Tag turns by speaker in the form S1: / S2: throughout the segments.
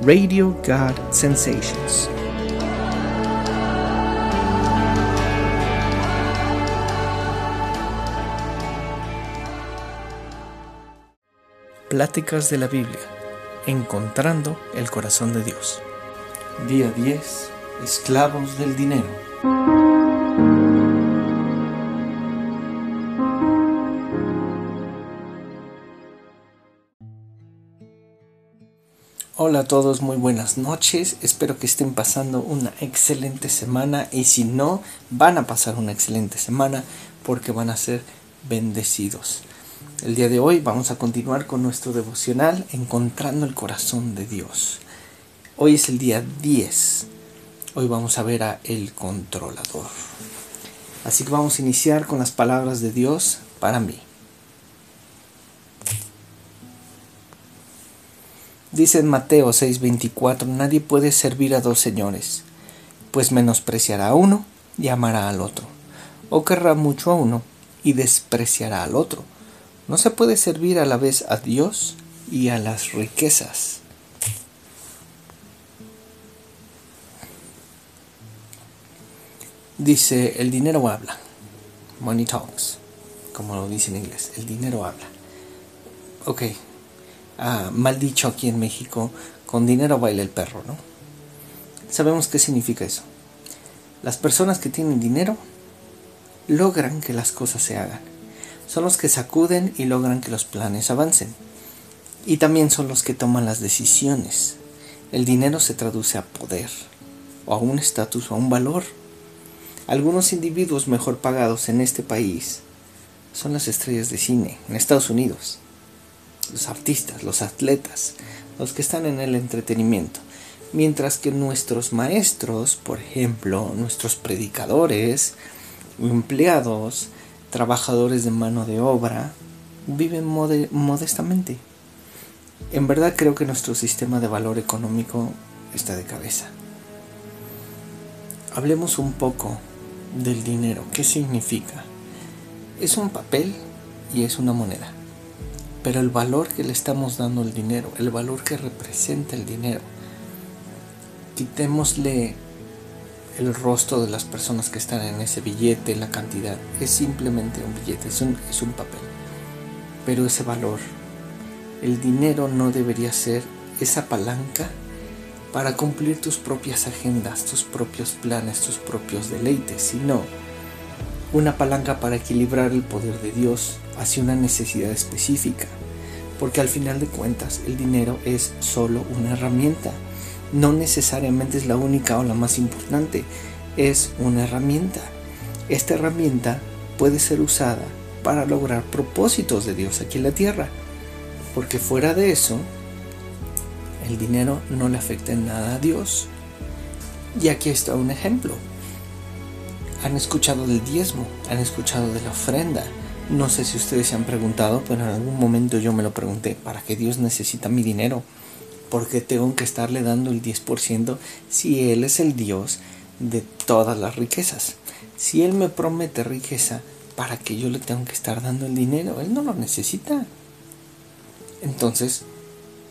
S1: Radio God Sensations. Pláticas de la Biblia, encontrando el corazón de Dios. Día 10. Esclavos del dinero. Hola a todos, muy buenas noches. Espero que estén pasando una excelente semana y si no, van a pasar una excelente semana porque van a ser bendecidos. El día de hoy vamos a continuar con nuestro devocional Encontrando el corazón de Dios. Hoy es el día 10. Hoy vamos a ver a El Controlador. Así que vamos a iniciar con las palabras de Dios para mí. Dice en Mateo 6:24, nadie puede servir a dos señores, pues menospreciará a uno y amará al otro, o querrá mucho a uno y despreciará al otro. No se puede servir a la vez a Dios y a las riquezas. Dice, el dinero habla. Money talks, como lo dice en inglés. El dinero habla. Ok, mal dicho aquí en México, con dinero baila el perro, ¿no? Sabemos qué significa eso. Las personas que tienen dinero logran que las cosas se hagan. Son los que sacuden y logran que los planes avancen. Y también son los que toman las decisiones. El dinero se traduce a poder, o a un estatus, o a un valor. Algunos individuos mejor pagados en este país son las estrellas de cine en Estados Unidos los artistas, los atletas, los que están en el entretenimiento. Mientras que nuestros maestros, por ejemplo, nuestros predicadores, empleados, trabajadores de mano de obra, viven modestamente. En verdad creo que nuestro sistema de valor económico está de cabeza. Hablemos un poco del dinero. ¿Qué significa? Es un papel y es una moneda pero el valor que le estamos dando al dinero, el valor que representa el dinero, quitémosle el rostro de las personas que están en ese billete, la cantidad, es simplemente un billete, es un, es un papel. Pero ese valor, el dinero no debería ser esa palanca para cumplir tus propias agendas, tus propios planes, tus propios deleites, sino una palanca para equilibrar el poder de Dios hacia una necesidad específica. Porque al final de cuentas el dinero es solo una herramienta. No necesariamente es la única o la más importante. Es una herramienta. Esta herramienta puede ser usada para lograr propósitos de Dios aquí en la tierra. Porque fuera de eso, el dinero no le afecta en nada a Dios. Y aquí está un ejemplo han escuchado del diezmo, han escuchado de la ofrenda. No sé si ustedes se han preguntado, pero en algún momento yo me lo pregunté, ¿para qué Dios necesita mi dinero? ¿Por qué tengo que estarle dando el 10% si Él es el Dios de todas las riquezas? Si Él me promete riqueza, ¿para qué yo le tengo que estar dando el dinero? Él no lo necesita. Entonces,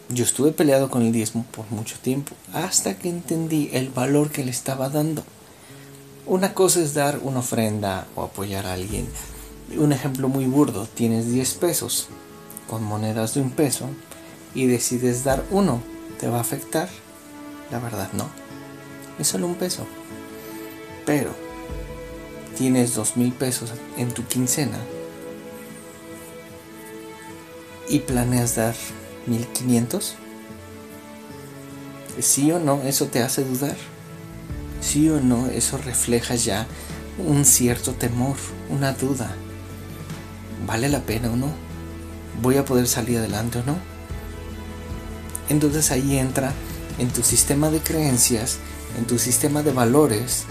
S1: yo estuve peleado con el diezmo por mucho tiempo, hasta que entendí el valor que le estaba dando. Una cosa es dar una ofrenda o apoyar a alguien. Un ejemplo muy burdo, tienes 10 pesos con monedas de un peso y decides dar uno, ¿te va a afectar? La verdad no. Es solo un peso. Pero tienes dos mil pesos en tu quincena y planeas dar 1500. ¿Sí o no? Eso te hace dudar sí o no, eso refleja ya un cierto temor, una duda. ¿Vale la pena o no? ¿Voy a poder salir adelante o no? Entonces ahí entra en tu sistema de creencias, en tu sistema de valores,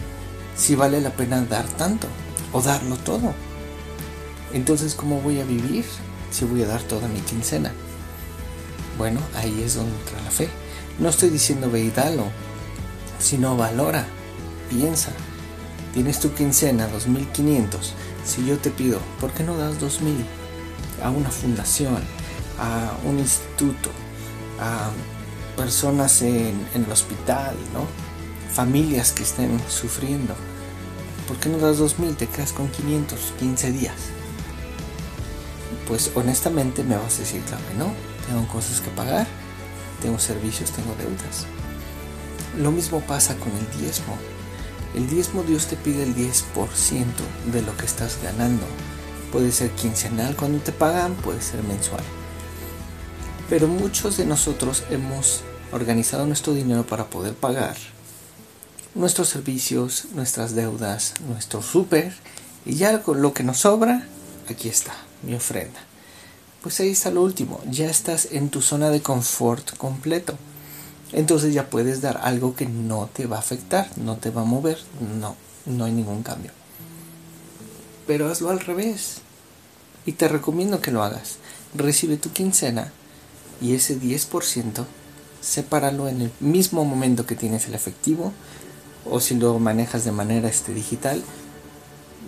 S1: si vale la pena dar tanto o darlo todo. Entonces, ¿cómo voy a vivir si voy a dar toda mi quincena? Bueno, ahí es donde entra la fe. No estoy diciendo ve sino valora Piensa, tienes tu quincena, 2.500. Si yo te pido, ¿por qué no das 2.000 a una fundación, a un instituto, a personas en, el hospital, ¿no? Familias que estén sufriendo. ¿Por qué no das 2.000? Te quedas con 500, 15 días. Pues honestamente me vas a decir, claro no. Tengo cosas que pagar, tengo servicios, tengo deudas. Lo mismo pasa con el diezmo. El diezmo Dios te pide el 10% de lo que estás ganando. Puede ser quincenal cuando te pagan, puede ser mensual. Pero muchos de nosotros hemos organizado nuestro dinero para poder pagar nuestros servicios, nuestras deudas, nuestro súper y ya con lo que nos sobra, aquí está, mi ofrenda. Pues ahí está lo último, ya estás en tu zona de confort completo entonces ya puedes dar algo que no te va a afectar, no te va a mover, no, no hay ningún cambio. Pero hazlo al revés. Y te recomiendo que lo hagas. Recibe tu quincena y ese 10% sepáralo en el mismo momento que tienes el efectivo o si lo manejas de manera este, digital,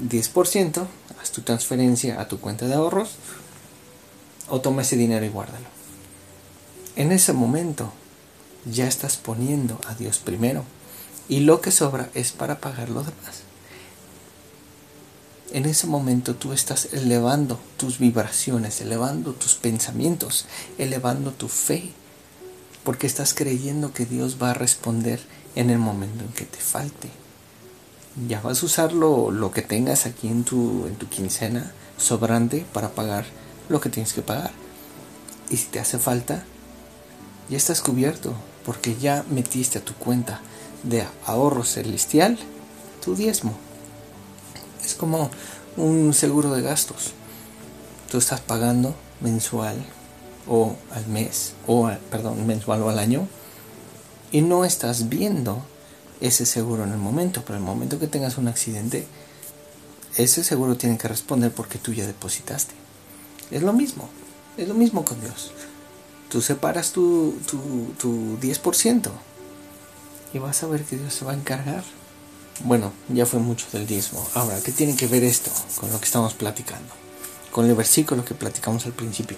S1: 10%, haz tu transferencia a tu cuenta de ahorros o toma ese dinero y guárdalo. En ese momento ya estás poniendo a Dios primero y lo que sobra es para pagar lo demás. En ese momento tú estás elevando tus vibraciones, elevando tus pensamientos, elevando tu fe, porque estás creyendo que Dios va a responder en el momento en que te falte. Ya vas a usar lo, que tengas aquí en tu, en tu quincena sobrante para pagar lo que tienes que pagar. Y si te hace falta, ya estás cubierto, porque ya metiste a tu cuenta de ahorro celestial tu diezmo. Es como un seguro de gastos. Tú estás pagando mensual o al mes, o perdón, mensual o al año, y no estás viendo ese seguro en el momento, pero el momento que tengas un accidente, ese seguro tiene que responder porque tú ya depositaste. Es lo mismo, es lo mismo con Dios. Tú separas tu, tu, 10% y vas a ver que Dios se va a encargar. Bueno, ya fue mucho del diezmo. Ahora, ¿qué tiene que ver esto con lo que estamos platicando? Con el versículo que platicamos al principio.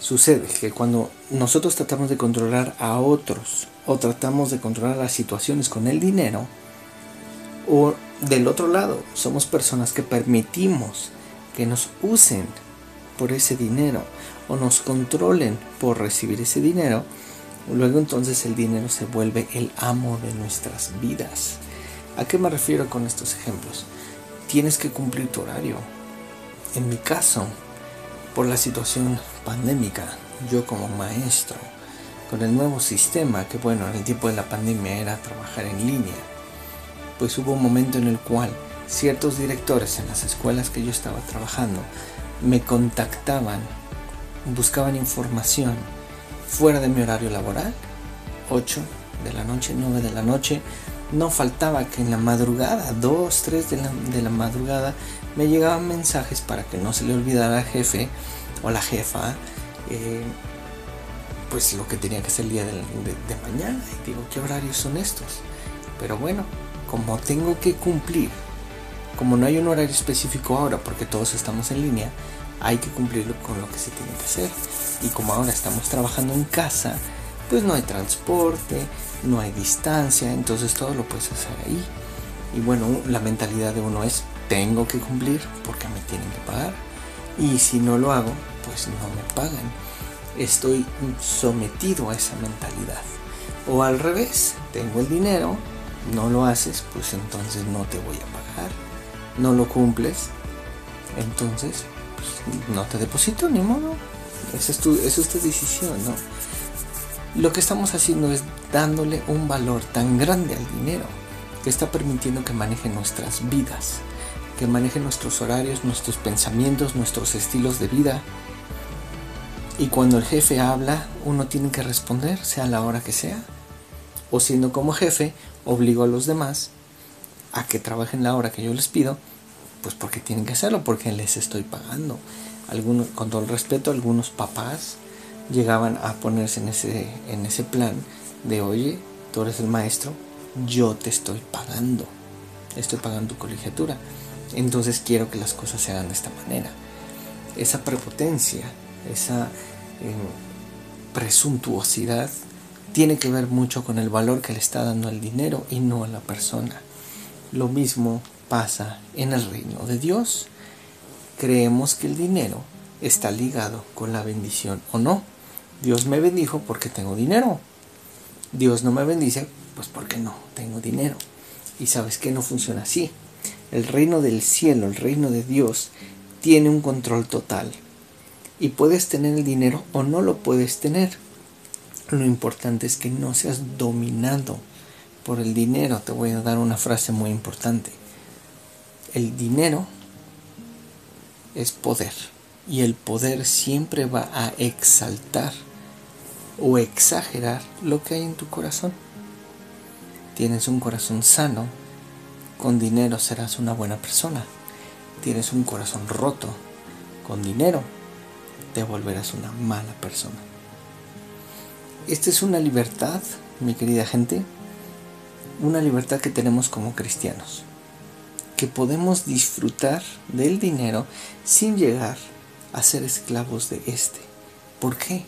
S1: Sucede que cuando nosotros tratamos de controlar a otros o tratamos de controlar las situaciones con el dinero, o del otro lado, somos personas que permitimos que nos usen por ese dinero o nos controlen por recibir ese dinero, luego entonces el dinero se vuelve el amo de nuestras vidas. ¿A qué me refiero con estos ejemplos? Tienes que cumplir tu horario. En mi caso, por la situación pandémica, yo como maestro, con el nuevo sistema, que bueno, en el tiempo de la pandemia era trabajar en línea, pues hubo un momento en el cual ciertos directores en las escuelas que yo estaba trabajando me contactaban buscaban información fuera de mi horario laboral, 8 de la noche, 9 de la noche, no faltaba que en la madrugada, 2, 3 de la, de la madrugada, me llegaban mensajes para que no se le olvidara al jefe o la jefa, eh, pues lo que tenía que hacer el día de, de mañana. Y digo, ¿qué horarios son estos? Pero bueno, como tengo que cumplir, como no hay un horario específico ahora, porque todos estamos en línea, hay que cumplirlo con lo que se tiene que hacer. Y como ahora estamos trabajando en casa, pues no hay transporte, no hay distancia, entonces todo lo puedes hacer ahí. Y bueno, la mentalidad de uno es, tengo que cumplir porque me tienen que pagar. Y si no lo hago, pues no me pagan. Estoy sometido a esa mentalidad. O al revés, tengo el dinero, no lo haces, pues entonces no te voy a pagar. No lo cumples, entonces no te deposito, ni modo. Esa es, tu, esa es tu decisión, ¿no? Lo que estamos haciendo es dándole un valor tan grande al dinero que está permitiendo que maneje nuestras vidas, que maneje nuestros horarios, nuestros pensamientos, nuestros estilos de vida. Y cuando el jefe habla, uno tiene que responder, sea la hora que sea. O siendo como jefe, obligo a los demás a que trabajen la hora que yo les pido pues porque tienen que hacerlo, porque les estoy pagando. Algunos, con todo el respeto, algunos papás llegaban a ponerse en ese, en ese plan de, oye, tú eres el maestro, yo te estoy pagando, estoy pagando tu colegiatura, entonces quiero que las cosas se hagan de esta manera. Esa prepotencia, esa eh, presuntuosidad tiene que ver mucho con el valor que le está dando el dinero y no a la persona. Lo mismo pasa en el reino de Dios. Creemos que el dinero está ligado con la bendición o no. Dios me bendijo porque tengo dinero. Dios no me bendice pues porque no tengo dinero. Y sabes que no funciona así. El reino del cielo, el reino de Dios, tiene un control total. Y puedes tener el dinero o no lo puedes tener. Lo importante es que no seas dominado por el dinero. Te voy a dar una frase muy importante. El dinero es poder y el poder siempre va a exaltar o exagerar lo que hay en tu corazón. Tienes un corazón sano, con dinero serás una buena persona. Tienes un corazón roto, con dinero te volverás una mala persona. Esta es una libertad, mi querida gente, una libertad que tenemos como cristianos, que podemos disfrutar del dinero sin llegar a ser esclavos de este. ¿Por qué?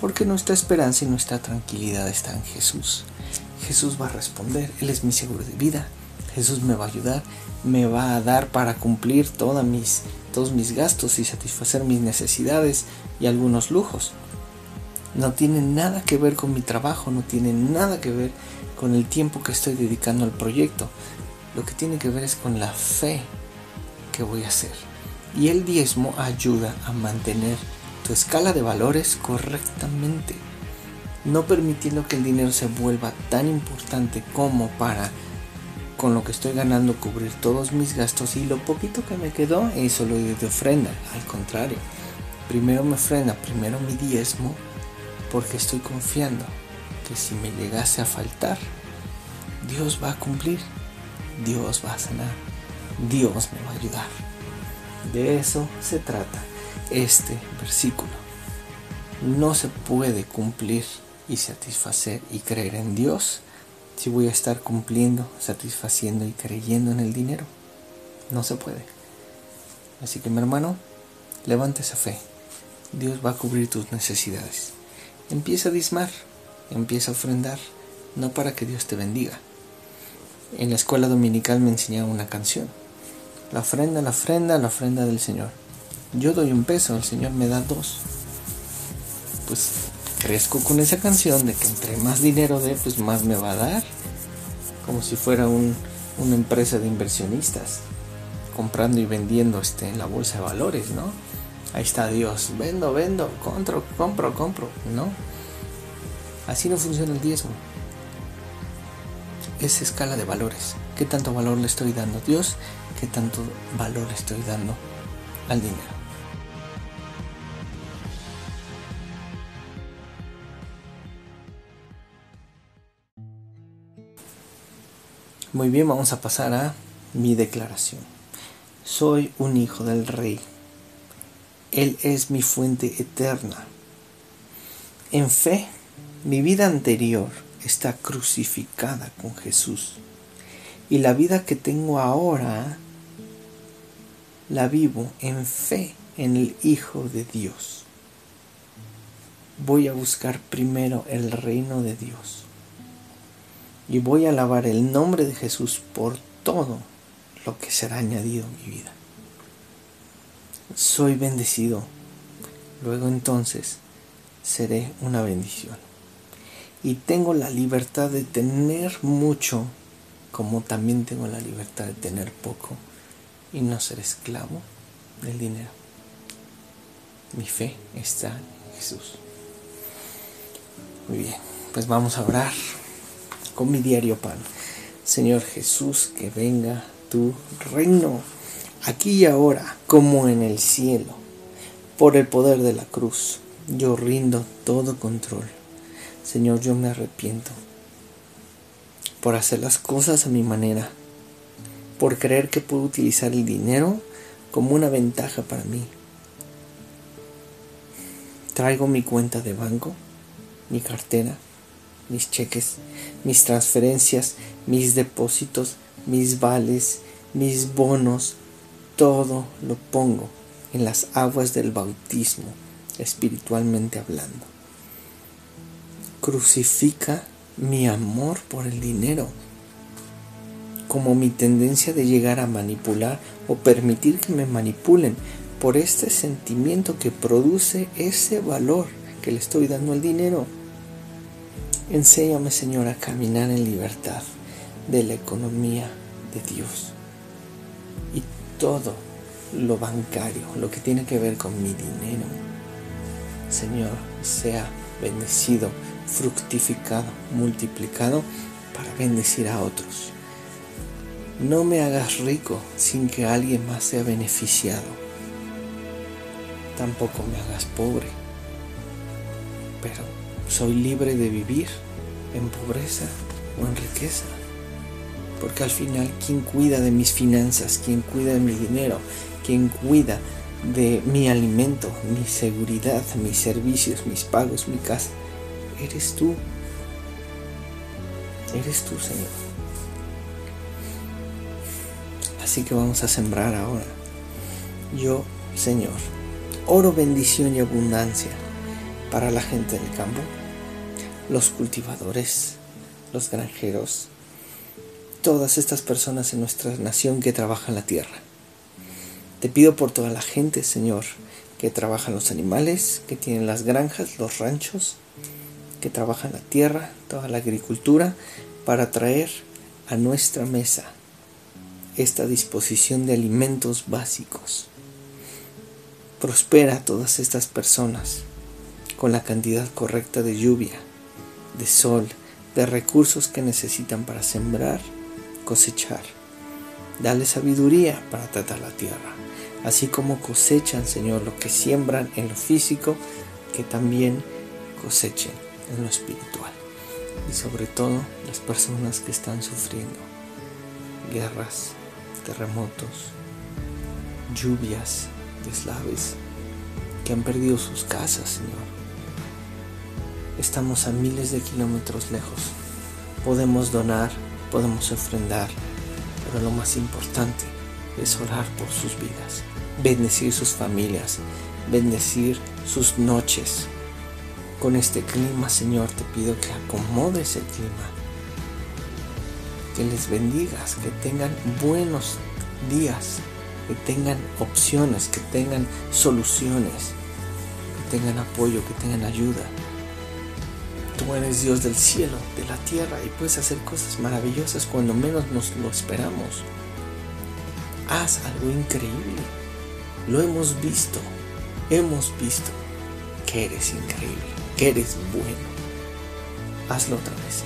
S1: Porque nuestra esperanza y nuestra tranquilidad está en Jesús. Jesús va a responder, Él es mi seguro de vida, Jesús me va a ayudar, me va a dar para cumplir mis, todos mis gastos y satisfacer mis necesidades y algunos lujos. No tiene nada que ver con mi trabajo, no tiene nada que ver con el tiempo que estoy dedicando al proyecto. Lo que tiene que ver es con la fe que voy a hacer. Y el diezmo ayuda a mantener tu escala de valores correctamente, no permitiendo que el dinero se vuelva tan importante como para con lo que estoy ganando cubrir todos mis gastos. Y lo poquito que me quedó eso lo de ofrenda, al contrario, primero me ofrenda, primero mi diezmo, porque estoy confiando que si me llegase a faltar, Dios va a cumplir, Dios va a sanar, Dios me va a ayudar. De eso se trata este versículo. No se puede cumplir y satisfacer y creer en Dios si voy a estar cumpliendo, satisfaciendo y creyendo en el dinero. No se puede. Así que mi hermano, levanta esa fe. Dios va a cubrir tus necesidades. Empieza a dismar, empieza a ofrendar, no para que Dios te bendiga. En la escuela dominical me enseñaron una canción. La ofrenda, la ofrenda, la ofrenda del Señor. Yo doy un peso, el Señor me da dos. Pues crezco con esa canción de que entre más dinero dé, pues más me va a dar. Como si fuera una empresa de inversionistas, comprando y vendiendo este, en la bolsa de valores, ¿no? Ahí está Dios, vendo, vendo, compro, compro, compro, ¿no? Así no funciona el diezmo. Es escala de valores. ¿Qué tanto valor le estoy dando a Dios? ¿Qué tanto valor le estoy dando al dinero? Muy bien, vamos a pasar a mi declaración. Soy un hijo del rey. Él es mi fuente eterna. En fe, mi vida anterior está crucificada con Jesús. Y la vida que tengo ahora la vivo en fe en el Hijo de Dios. Voy a buscar primero el reino de Dios y voy a alabar el nombre de Jesús por todo lo que será añadido en mi vida. Soy bendecido, luego entonces seré una bendición. Y tengo la libertad de tener mucho, como también tengo la libertad de tener poco y no ser esclavo del dinero. Mi fe está en Jesús. Muy bien, pues vamos a orar con mi diario pan. Señor Jesús, que venga tu reino, aquí y ahora, como en el cielo. Por el poder de la cruz, yo rindo todo control. Señor, yo me arrepiento por hacer las cosas a mi manera, por creer que puedo utilizar el dinero como una ventaja para mí. Traigo mi cuenta de banco, mi cartera, mis cheques, mis transferencias, mis depósitos, mis vales, mis bonos, todo lo pongo en las aguas del bautismo, espiritualmente hablando. Crucifica mi amor por el dinero como mi tendencia de llegar a manipular o permitir que me manipulen por este sentimiento que produce ese valor que le estoy dando al dinero. Enséñame, Señor, a caminar en libertad de la economía de Dios. Y todo lo bancario, lo que tiene que ver con mi dinero, Señor, sea bendecido, fructificado, multiplicado para bendecir a otros. No me hagas rico sin que alguien más sea beneficiado. Tampoco me hagas pobre. Pero soy libre de vivir en pobreza o en riqueza. Porque al final, ¿quién cuida de mis finanzas? ¿Quién cuida de mi dinero? ¿Quién cuida de mi alimento, mi seguridad, mis servicios, mis pagos, mi casa? Eres tú. Eres tú, Señor. Así que vamos a sembrar ahora. Yo, Señor, oro bendición y abundancia para la gente del campo, los cultivadores, los granjeros, todas estas personas en nuestra nación que trabajan la tierra. Te pido por toda la gente, Señor, que trabajan los animales, que tienen las granjas, los ranchos, que trabajan la tierra, toda la agricultura, para traer a nuestra mesa esta disposición de alimentos básicos. Prospera a todas estas personas con la cantidad correcta de lluvia, de sol, de recursos que necesitan para sembrar, cosechar. Dale sabiduría para tratar la tierra, así como cosechan, Señor, lo que siembran en lo físico, que también cosechen en lo espiritual. Y sobre todo las personas que están sufriendo guerras, terremotos, lluvias deslaves, que han perdido sus casas, Señor. Estamos a miles de kilómetros lejos. Podemos donar, podemos ofrendar, pero lo más importante es orar por sus vidas, bendecir sus familias, bendecir sus noches. Con este clima, Señor, te pido que acomodes el clima que les bendigas, que tengan buenos días, que tengan opciones, que tengan soluciones, que tengan apoyo, que tengan ayuda. Tú eres Dios del cielo, de la tierra y puedes hacer cosas maravillosas cuando menos nos lo esperamos. Haz algo increíble. Lo hemos visto, hemos visto que eres increíble, que eres bueno. Hazlo otra vez,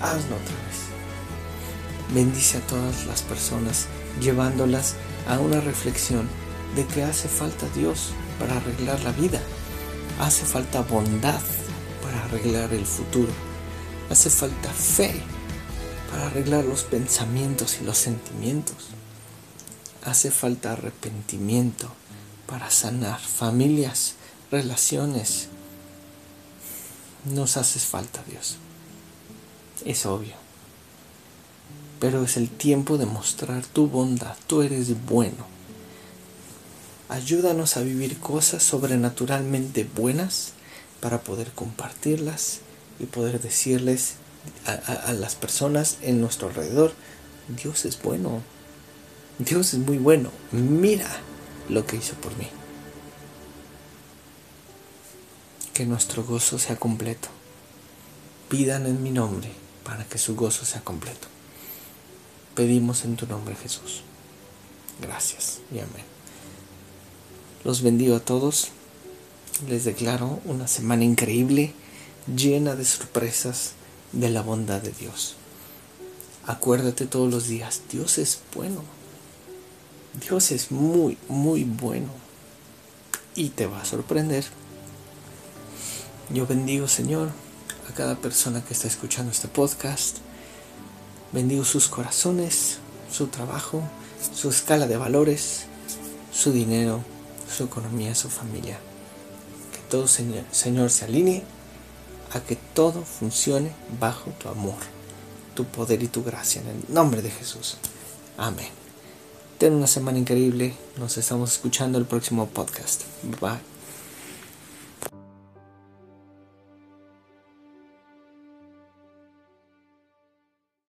S1: Hazlo otra vez. Bendice a todas las personas, llevándolas a una reflexión de que hace falta Dios para arreglar la vida. Hace falta bondad para arreglar el futuro. Hace falta fe para arreglar los pensamientos y los sentimientos. Hace falta arrepentimiento para sanar familias, relaciones. Nos hace falta Dios. Es obvio pero es el tiempo de mostrar tu bondad. Tú eres bueno. Ayúdanos a vivir cosas sobrenaturalmente buenas para poder compartirlas y poder decirles a, las personas en nuestro alrededor, Dios es bueno. Dios es muy bueno. Mira lo que hizo por mí. Que nuestro gozo sea completo. Pidan en mi nombre para que su gozo sea completo pedimos en tu nombre Jesús. Gracias y amén. Los bendigo a todos. Les declaro una semana increíble, llena de sorpresas de la bondad de Dios. Acuérdate todos los días, Dios es bueno. Dios es muy, muy bueno. Y te va a sorprender. Yo bendigo, Señor, a cada persona que está escuchando este podcast Bendigo sus corazones, su trabajo, su escala de valores, su dinero, su economía, su familia. Que todo, Señor, Señor, se alinee a que todo funcione bajo tu amor, tu poder y tu gracia. En el nombre de Jesús. Amén. Ten una semana increíble. Nos estamos escuchando el próximo podcast. Bye.